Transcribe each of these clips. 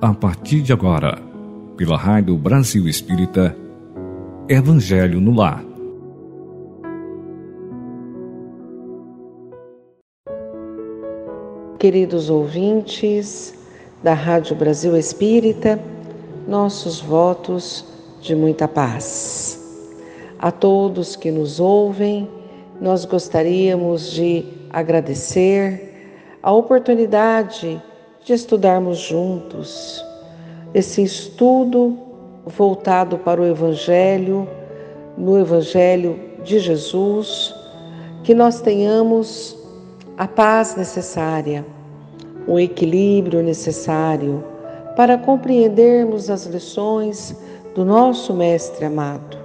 a partir de agora, pela Rádio Brasil Espírita, Evangelho no Lar. Queridos ouvintes da Rádio Brasil Espírita, nossos votos de muita paz. A todos que nos ouvem, nós gostaríamos de agradecer a oportunidade de estudarmos juntos esse estudo voltado para o Evangelho, no Evangelho de Jesus, que nós tenhamos a paz necessária, o equilíbrio necessário para compreendermos as lições do nosso Mestre amado.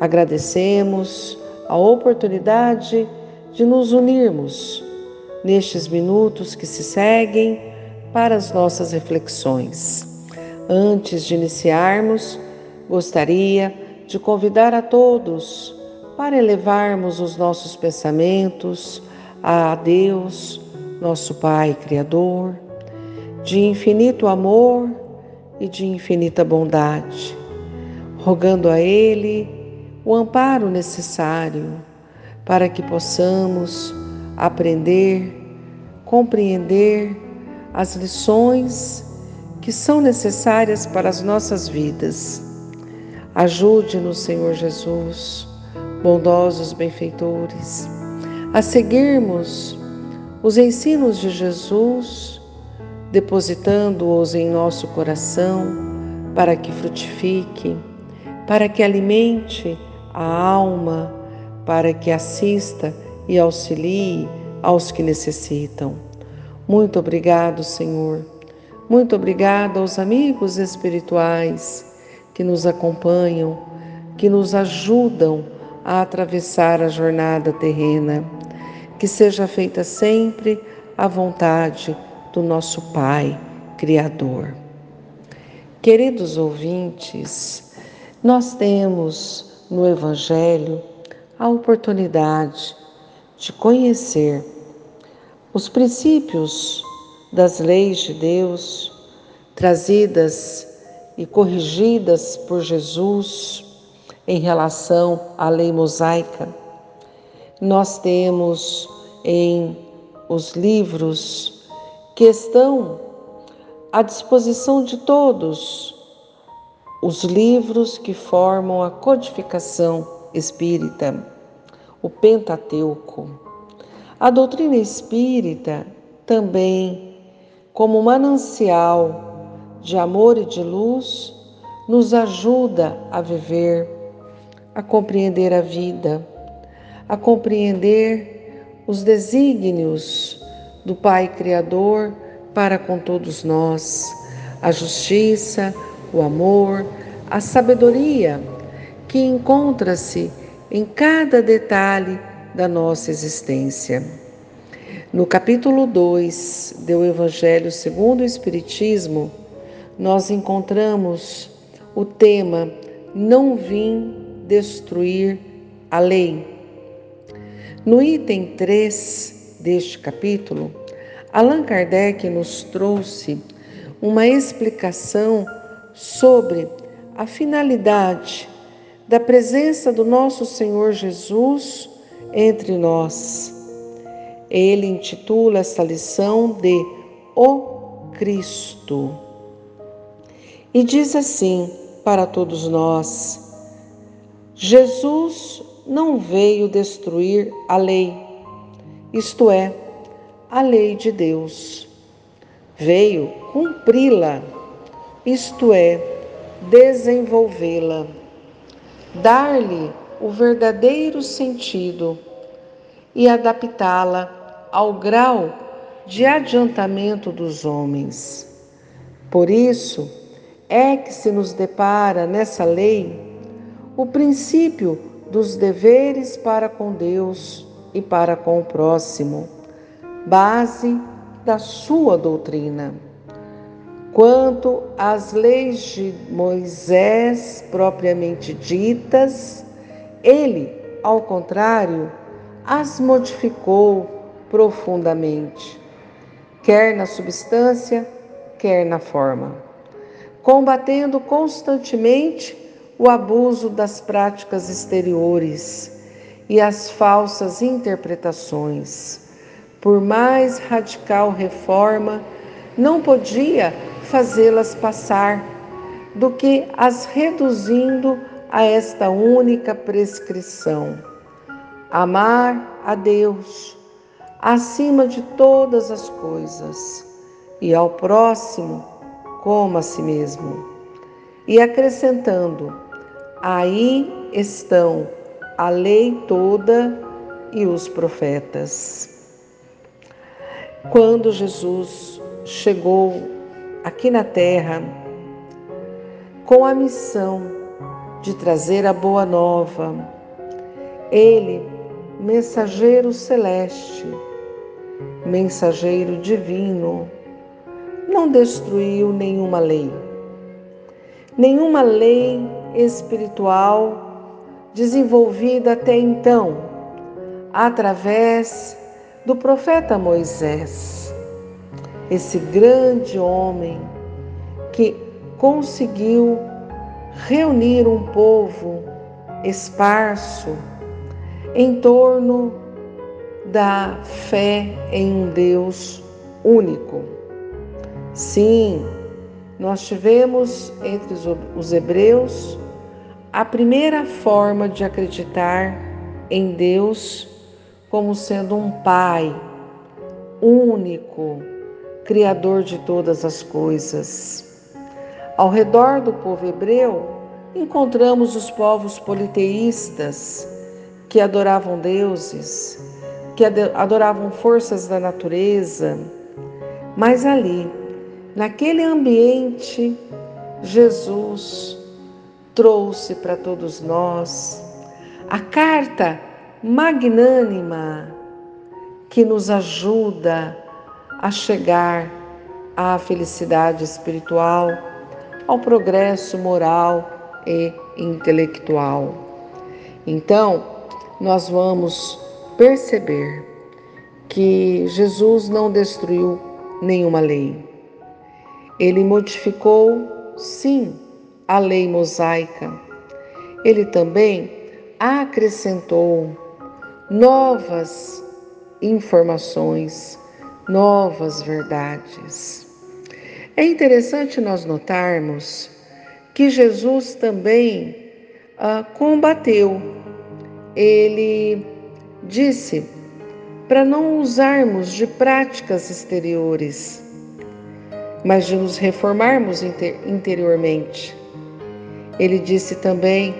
Agradecemos a oportunidade de nos unirmos nestes minutos que se seguem para as nossas reflexões. Antes de iniciarmos, gostaria de convidar a todos para elevarmos os nossos pensamentos a Deus, nosso Pai Criador, de infinito amor e de infinita bondade, rogando a Ele o amparo necessário para que possamos aprender, compreender as lições que são necessárias para as nossas vidas. Ajude-nos, Senhor Jesus, bondosos benfeitores, a seguirmos os ensinos de Jesus, depositando-os em nosso coração para que frutifique, para que alimente a alma, para que assista e auxilie aos que necessitam. Muito obrigado, Senhor. Muito obrigado aos amigos espirituais que nos acompanham, que nos ajudam a atravessar a jornada terrena. Que seja feita sempre a vontade do nosso Pai Criador. Queridos ouvintes, nós temos no Evangelho a oportunidade de conhecer os princípios das leis de Deus, trazidas e corrigidas por Jesus em relação à lei mosaica, nós temos em os livros que estão à disposição de todos os livros que formam a codificação espírita, o Pentateuco. A doutrina espírita também, como manancial de amor e de luz, nos ajuda a viver, a compreender a vida, a compreender os desígnios do Pai Criador para com todos nós, a justiça, o amor, a sabedoria que encontra-se em cada detalhe da nossa existência. No capítulo 2 do Evangelho segundo o Espiritismo, nós encontramos o tema Não vim destruir a lei. No item 3 deste capítulo, Allan Kardec nos trouxe uma explicação sobre a finalidade da presença do nosso Senhor Jesus entre nós. Ele intitula esta lição de O Cristo. E diz assim para todos nós: Jesus não veio destruir a lei, isto é, a lei de Deus. Veio cumpri-la, isto é, desenvolvê-la, dar-lhe o verdadeiro sentido e adaptá-la ao grau de adiantamento dos homens. Por isso é que se nos depara nessa lei o princípio dos deveres para com Deus e para com o próximo, base da sua doutrina. Quanto às leis de Moisés propriamente ditas, ele, ao contrário, as modificou profundamente, quer na substância, quer na forma, combatendo constantemente o abuso das práticas exteriores e as falsas interpretações. Por mais radical reforma, não podia fazê-las passar do que as reduzindo a esta única prescrição: amar a Deus acima de todas as coisas e ao próximo como a si mesmo. E acrescentando: aí estão a lei toda e os profetas. Quando Jesus chegou aqui na terra com a missão de trazer a boa nova, ele, mensageiro celeste, mensageiro divino, não destruiu nenhuma lei, nenhuma lei espiritual desenvolvida até então através do profeta Moisés, esse grande homem que conseguiu reunir um povo esparso em torno da fé em um Deus único. Sim, nós tivemos entre os hebreus a primeira forma de acreditar em Deus como sendo um Pai único, Criador de todas as coisas. Ao redor do povo hebreu, encontramos os povos politeístas que adoravam deuses, que adoravam forças da natureza, mas ali, naquele ambiente, Jesus trouxe para todos nós a carta magnânima que nos ajuda a chegar à felicidade espiritual, ao progresso moral e intelectual. Então, nós vamos perceber que Jesus não destruiu nenhuma lei. Ele modificou, sim, a lei mosaica. Ele também acrescentou novas informações, novas verdades. É interessante nós notarmos que Jesus também ah, combateu. Ele disse para não usarmos de práticas exteriores, mas de nos reformarmos inter interiormente. Ele disse também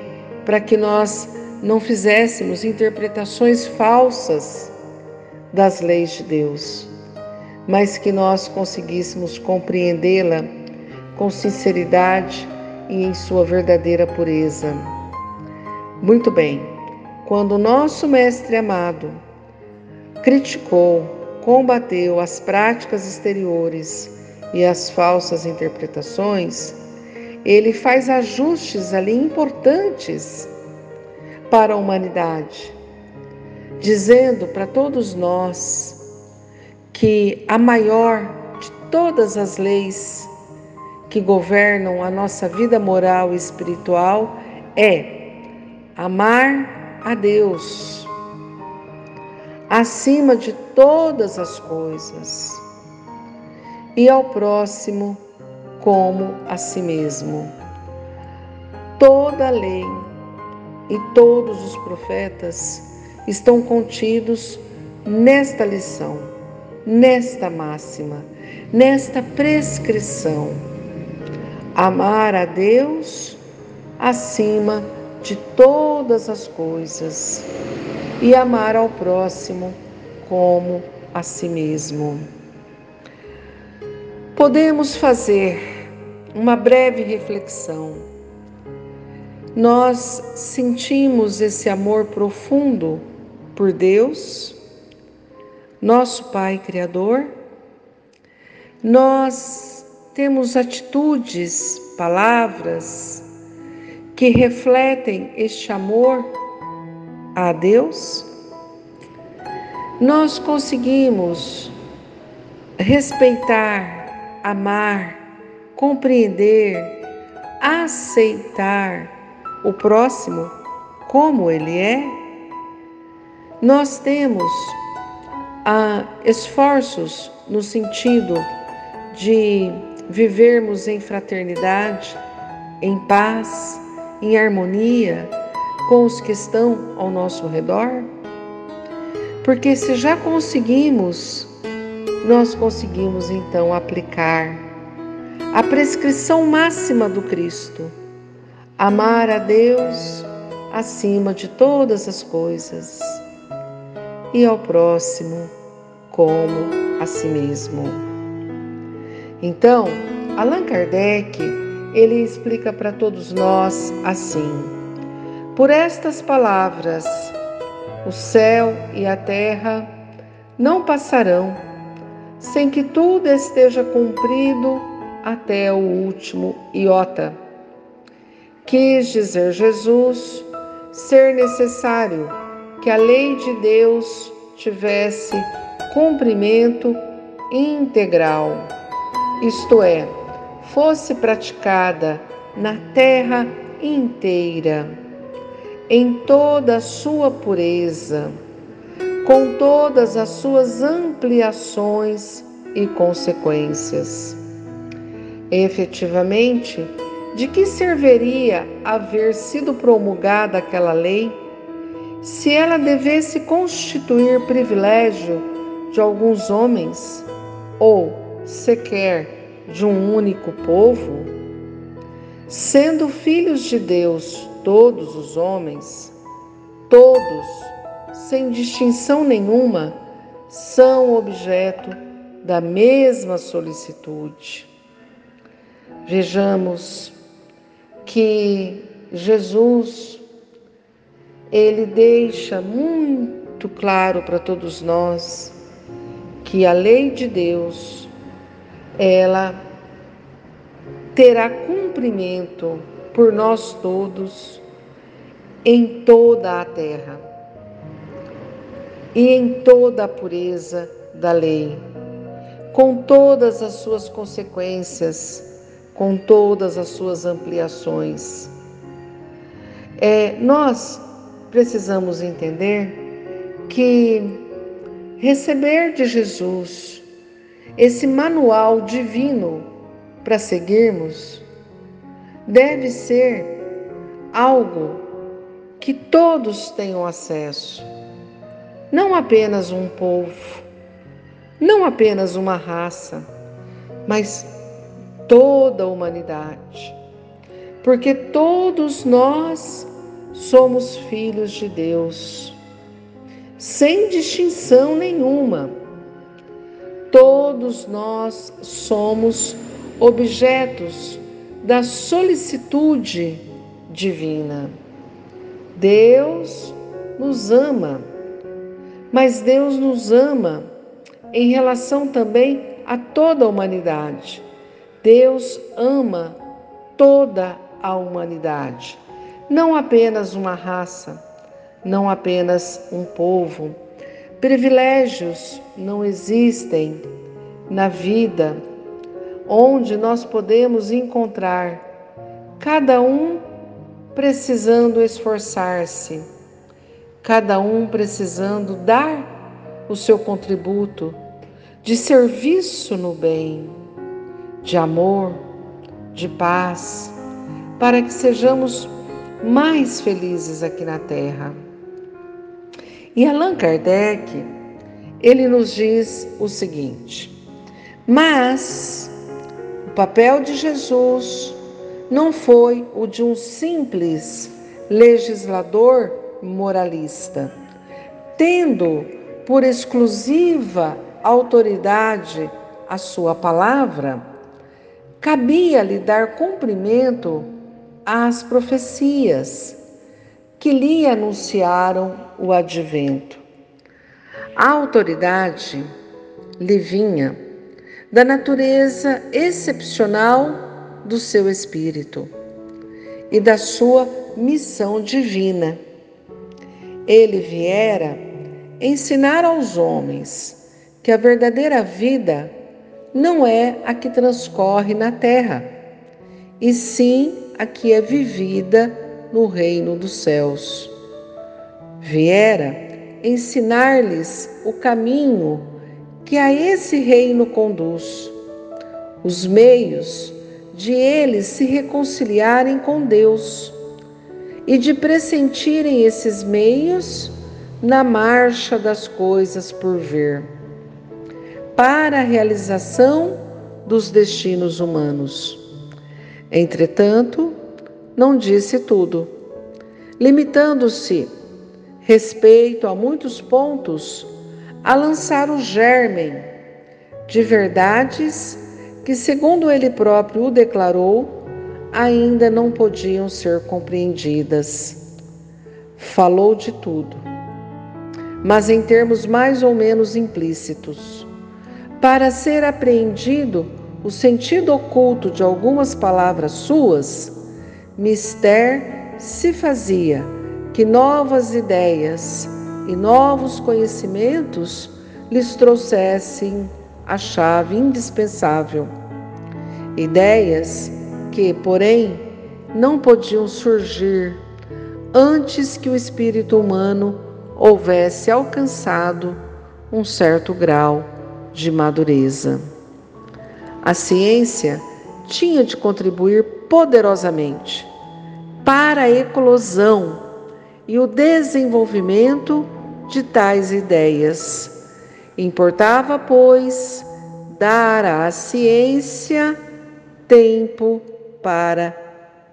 para que nós não fizéssemos interpretações falsas das leis de Deus, mas que nós conseguíssemos compreendê-la com sinceridade e em sua verdadeira pureza. Muito bem, quando o nosso Mestre amado criticou, combateu as práticas exteriores e as falsas interpretações, ele faz ajustes ali importantes para a humanidade, dizendo para todos nós que a maior de todas as leis que governam a nossa vida moral e espiritual é amar a Deus acima de todas as coisas e ao próximo como a si mesmo. Toda a lei e todos os profetas estão contidos nesta lição, nesta máxima, nesta prescrição. Amar a Deus acima de todas as coisas e amar ao próximo como a si mesmo. Podemos fazer uma breve reflexão. Nós sentimos esse amor profundo por Deus, nosso Pai Criador. Nós temos atitudes, palavras que refletem este amor a Deus. Nós conseguimos respeitar amar compreender, aceitar o próximo como ele é? Nós temos ah, esforços no sentido de vivermos em fraternidade, em paz, em harmonia com os que estão ao nosso redor? Porque se já conseguimos, nós conseguimos então aplicar a prescrição máxima do Cristo: amar a Deus acima de todas as coisas e ao próximo como a si mesmo. Então, Allan Kardec, ele explica para todos nós assim: Por estas palavras, o céu e a terra não passarão sem que tudo esteja cumprido até o último iota. Quis dizer Jesus ser necessário que a lei de Deus tivesse cumprimento integral, isto é, fosse praticada na terra inteira, em toda a sua pureza, com todas as suas ampliações e consequências. Efetivamente, de que serviria haver sido promulgada aquela lei se ela devesse constituir privilégio de alguns homens ou sequer de um único povo? Sendo filhos de Deus todos os homens, todos, sem distinção nenhuma, são objeto da mesma solicitude. Vejamos que Jesus ele deixa muito claro para todos nós que a lei de Deus ela terá cumprimento por nós todos em toda a terra e em toda a pureza da lei, com todas as suas consequências, com todas as suas ampliações. É, nós precisamos entender que receber de Jesus esse manual divino para seguirmos deve ser algo que todos tenham acesso, não apenas um povo, não apenas uma raça, mas toda a humanidade. Porque todos nós somos filhos de Deus, sem distinção nenhuma. Todos nós somos objetos da solicitude divina. Deus nos ama, mas Deus nos ama em relação também a toda a humanidade. Deus ama toda a humanidade não apenas uma raça, não apenas um povo. Privilégios não existem na vida onde nós podemos encontrar cada um precisando esforçar-se, cada um precisando dar o seu contributo de serviço no bem, de amor, de paz, para que sejamos mais felizes aqui na Terra. E Allan Kardec, ele nos diz o seguinte: mas o papel de Jesus não foi o de um simples legislador moralista, tendo por exclusiva autoridade a sua palavra, cabia-lhe dar cumprimento às profecias que lhe anunciaram o advento. A autoridade lhe vinha da natureza excepcional do seu espírito e da sua missão divina. Ele viera ensinar aos homens que a verdadeira vida não é a que transcorre na terra, e sim a que é vivida no reino dos céus. Viera ensinar-lhes o caminho que a esse reino conduz, os meios de eles se reconciliarem com Deus e de pressentirem esses meios na marcha das coisas por vir, para a realização dos destinos humanos. Entretanto, não disse tudo, limitando-se, respeito a muitos pontos, a lançar o germen de verdades que, segundo ele próprio o declarou, ainda não podiam ser compreendidas. Falou de tudo, mas em termos mais ou menos implícitos. Para ser apreendido o sentido oculto de algumas palavras suas, mister se fazia que novas ideias e novos conhecimentos lhes trouxessem a chave indispensável. Ideias que, porém, não podiam surgir antes que o espírito humano houvesse alcançado um certo grau de madureza. A ciência tinha de contribuir poderosamente para a eclosão e o desenvolvimento de tais ideias. Importava, pois, dar à ciência tempo para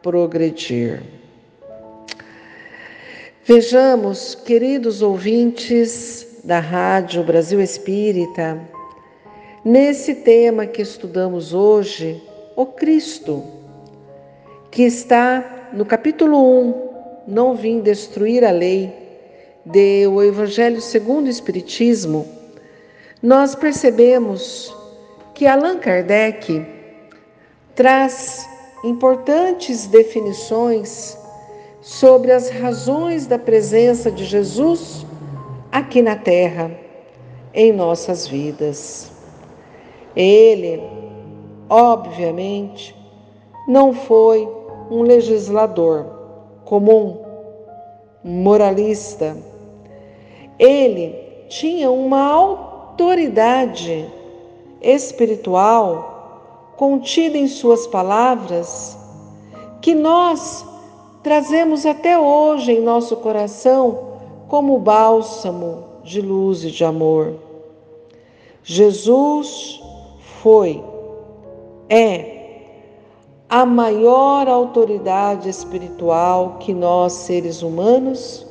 progredir. Vejamos, queridos ouvintes da Rádio Brasil Espírita, nesse tema que estudamos hoje, o Cristo, que está no capítulo 1, Não Vim Destruir a Lei, de O Evangelho segundo o Espiritismo, nós percebemos que Allan Kardec traz importantes definições sobre as razões da presença de Jesus aqui na Terra, em nossas vidas. Ele, obviamente, não foi um legislador comum, moralista. Ele tinha uma autoridade espiritual contida em Suas palavras, que nós trazemos até hoje em nosso coração como bálsamo de luz e de amor. Jesus foi, é a maior autoridade espiritual que nós, seres humanos,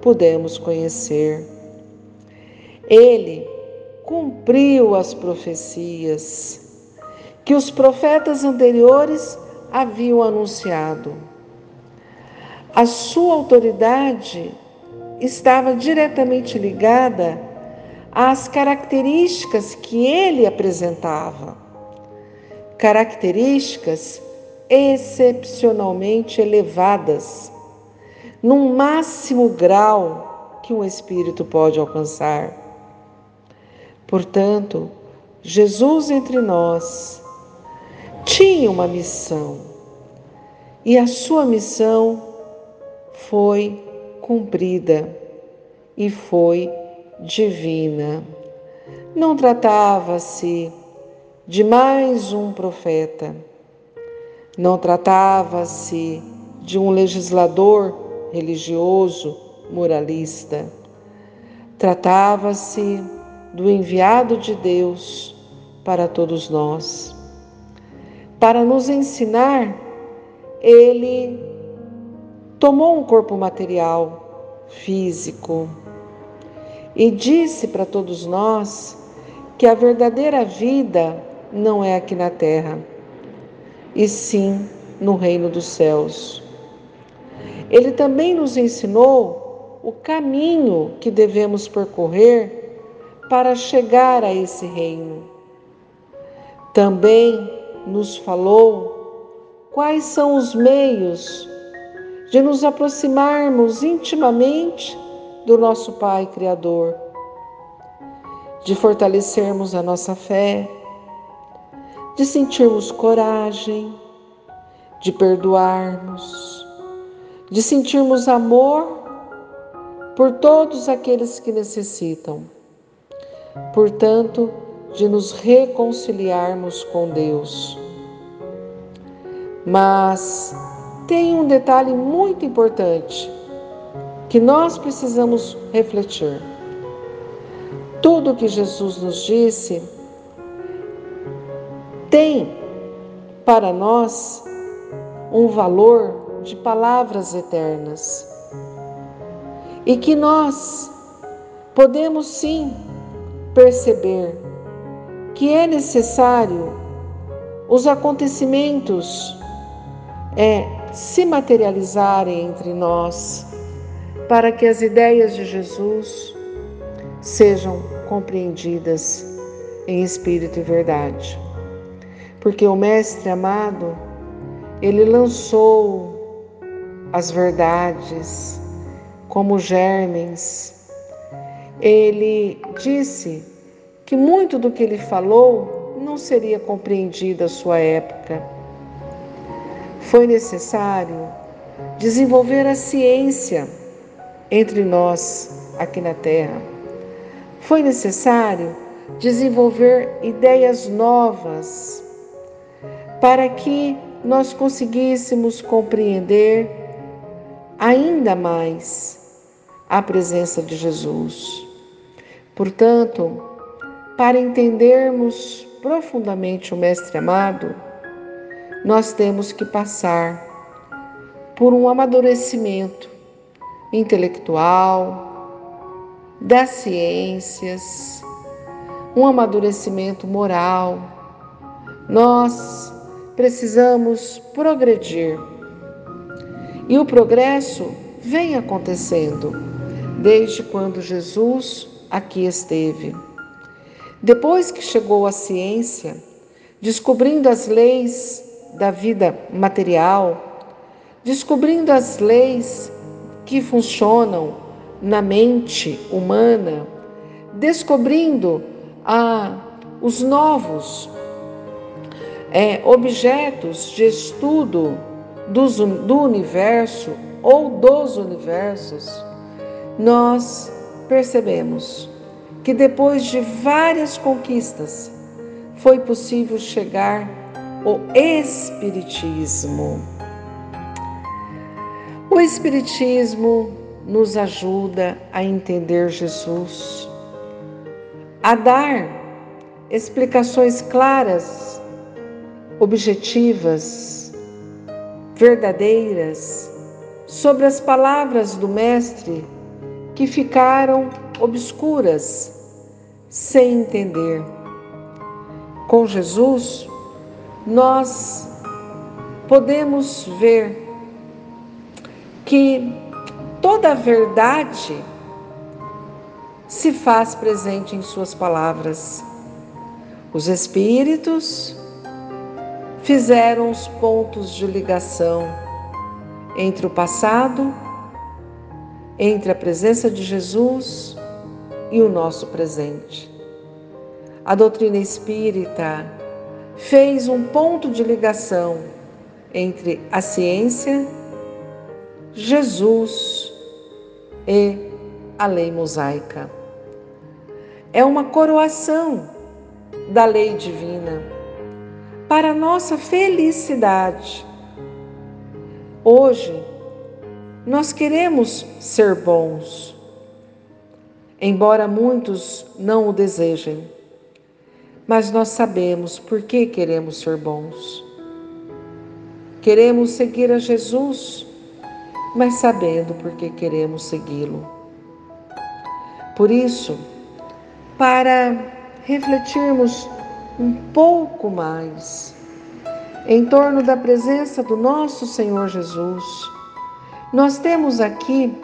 pudemos conhecer. Ele cumpriu as profecias que os profetas anteriores haviam anunciado. A sua autoridade estava diretamente ligada às características que ele apresentava. Características excepcionalmente elevadas, num máximo grau que um espírito pode alcançar. Portanto, Jesus entre nós tinha uma missão e a sua missão foi cumprida e foi divina. Não tratava-se de mais um profeta, não tratava-se de um legislador religioso, moralista. Tratava-se do enviado de Deus para todos nós para nos ensinar, ele tomou um corpo material, físico, e disse para todos nós que a verdadeira vida não é aqui na terra, e sim no reino dos céus. Ele também nos ensinou o caminho que devemos percorrer para chegar a esse reino. Também nos falou quais são os meios de nos aproximarmos intimamente do nosso Pai Criador, de fortalecermos a nossa fé, de sentirmos coragem, de perdoarmos, de sentirmos amor por todos aqueles que necessitam. Portanto, de nos reconciliarmos com Deus. Mas tem um detalhe muito importante que nós precisamos refletir. Tudo que Jesus nos disse tem para nós um valor de palavras eternas. E que nós podemos sim perceber que é necessário os acontecimentos é, se materializarem entre nós para que as ideias de Jesus sejam compreendidas em espírito e verdade. Porque o Mestre amado, ele lançou as verdades como germens. Ele disse que muito do que ele falou não seria compreendido à sua época. Foi necessário desenvolver a ciência entre nós aqui na Terra. Foi necessário desenvolver ideias novas para que nós conseguíssemos compreender ainda mais a presença de Jesus. Portanto, para entendermos profundamente o Mestre amado, nós temos que passar por um amadurecimento intelectual, das ciências, um amadurecimento moral. Nós precisamos progredir. E o progresso vem acontecendo desde quando Jesus aqui esteve. Depois que chegou a ciência, descobrindo as leis da vida material, descobrindo as leis que funcionam na mente humana, descobrindo ah, os novos é, objetos de estudo do universo ou dos universos, nós percebemos que depois de várias conquistas foi possível chegar ao Espiritismo. O Espiritismo nos ajuda a entender Jesus, a dar explicações claras, objetivas, verdadeiras sobre as palavras do Mestre que ficaram obscuras, sem entender. Com Jesus, nós podemos ver que toda a verdade se faz presente em Suas palavras. Os Espíritos fizeram os pontos de ligação entre o passado, entre a presença de Jesus e o nosso presente. A doutrina espírita fez um ponto de ligação entre a ciência, Jesus e a lei mosaica. É uma coroação da lei divina para nossa felicidade. Hoje, nós queremos ser bons, embora muitos não o desejem, mas nós sabemos por que queremos ser bons. Queremos seguir a Jesus, mas sabendo por que queremos segui-lo. Por isso, para refletirmos um pouco mais em torno da presença do nosso Senhor Jesus, nós temos aqui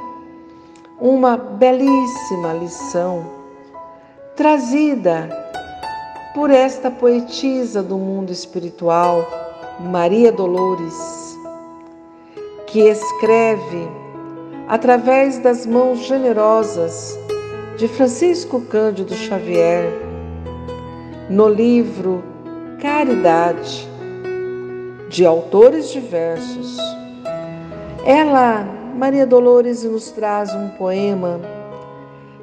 uma belíssima lição trazida por esta poetisa do mundo espiritual, Maria Dolores, que escreve através das mãos generosas de Francisco Cândido Xavier no livro Caridade, de autores diversos. Ela, Maria Dolores, nos traz um poema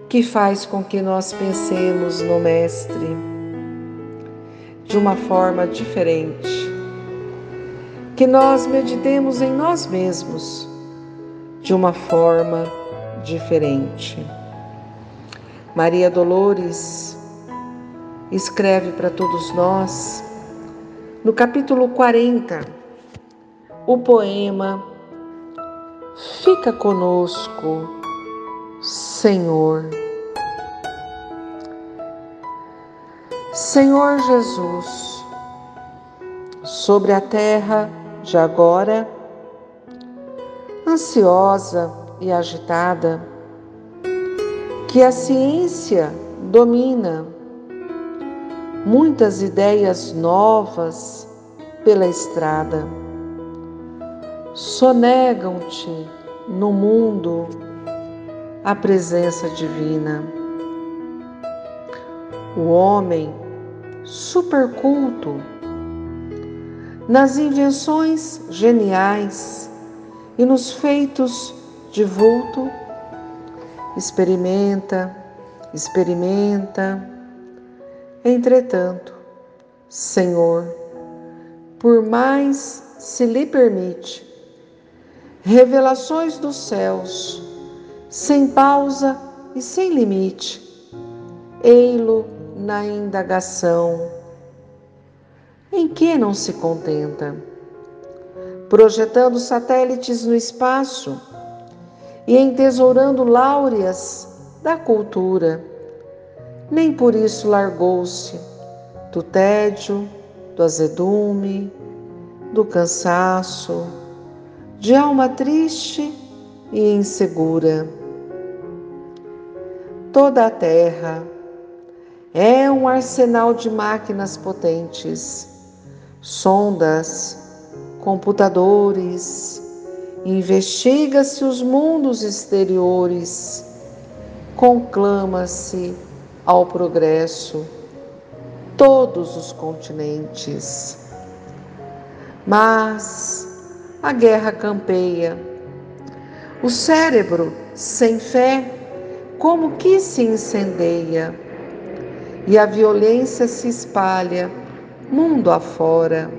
que faz com que nós pensemos no Mestre de uma forma diferente, que nós meditemos em nós mesmos de uma forma diferente. Maria Dolores escreve para todos nós, no capítulo 40, o poema Fica conosco, Senhor. Senhor Jesus, sobre a terra de agora, ansiosa e agitada, que a ciência domina muitas ideias novas pela estrada. Sonegam-te no mundo a presença divina. O homem superculto nas invenções geniais e nos feitos de vulto, experimenta, experimenta, Entretanto, Senhor, por mais se lhe permite, revelações dos céus, sem pausa e sem limite, ei-lo na indagação. Em que não se contenta? Projetando satélites no espaço e entesourando láureas da cultura nem por isso largou-se do tédio, do azedume, do cansaço, de alma triste e insegura. Toda a terra é um arsenal de máquinas potentes, sondas, computadores, investiga-se os mundos exteriores, conclama-se ao progresso todos os continentes. Mas a guerra campeia. O cérebro, sem fé, como que se incendeia, e a violência se espalha mundo afora.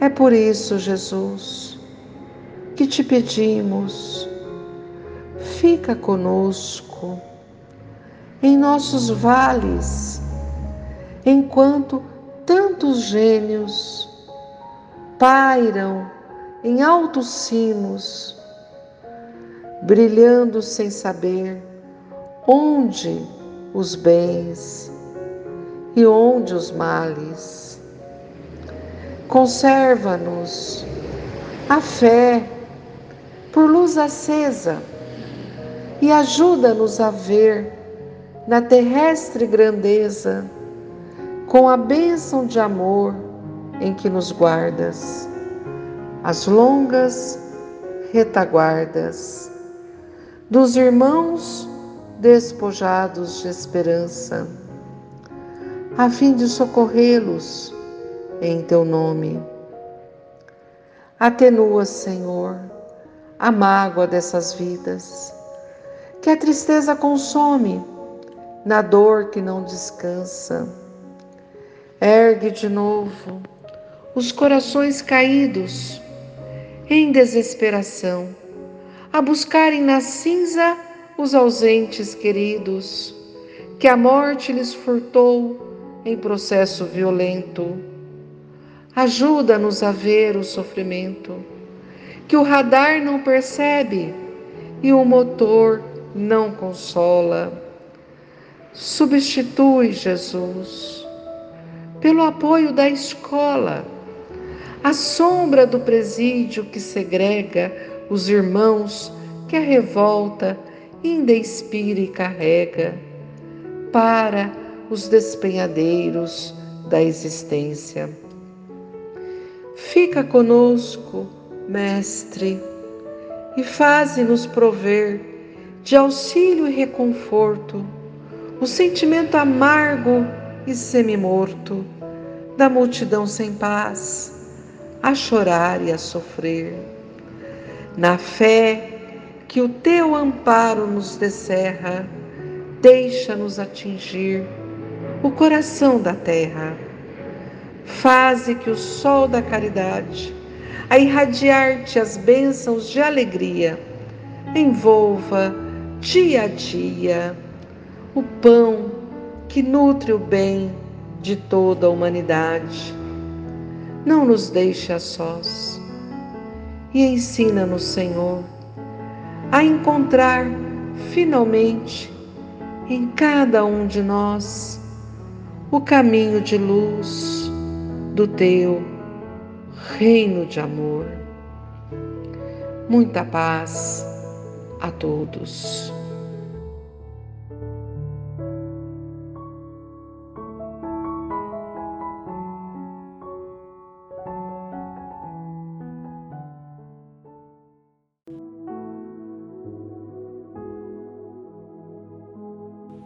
É por isso, Jesus, que te pedimos, fica conosco em nossos vales, enquanto tantos gênios pairam em altos cimos, brilhando sem saber onde os bens e onde os males. Conserva-nos a fé por luz acesa e ajuda-nos a ver na terrestre grandeza, com a bênção de amor em que nos guardas, as longas retaguardas dos irmãos despojados de esperança, a fim de socorrê-los em teu nome. Atenua, Senhor, a mágoa dessas vidas, que a tristeza consome na dor que não descansa. Ergue de novo os corações caídos em desesperação, a buscarem na cinza os ausentes queridos, que a morte lhes furtou em processo violento. Ajuda-nos a ver o sofrimento, que o radar não percebe e o motor não consola Substitui, Jesus, pelo apoio da escola, a sombra do presídio que segrega os irmãos que a revolta ainda inspira e carrega para os despenhadeiros da existência. Fica conosco, Mestre, e faze-nos prover de auxílio e reconforto o sentimento amargo e semimorto da multidão sem paz, a chorar e a sofrer. Na fé que o teu amparo nos descerra, deixa-nos atingir o coração da terra. Faze que o sol da caridade, a irradiar-te as bênçãos de alegria, envolva dia a dia o pão que nutre o bem de toda a humanidade. Não nos deixe a sós e ensina-nos, Senhor, a encontrar finalmente em cada um de nós o caminho de luz do teu reino de amor. Muita paz a todos.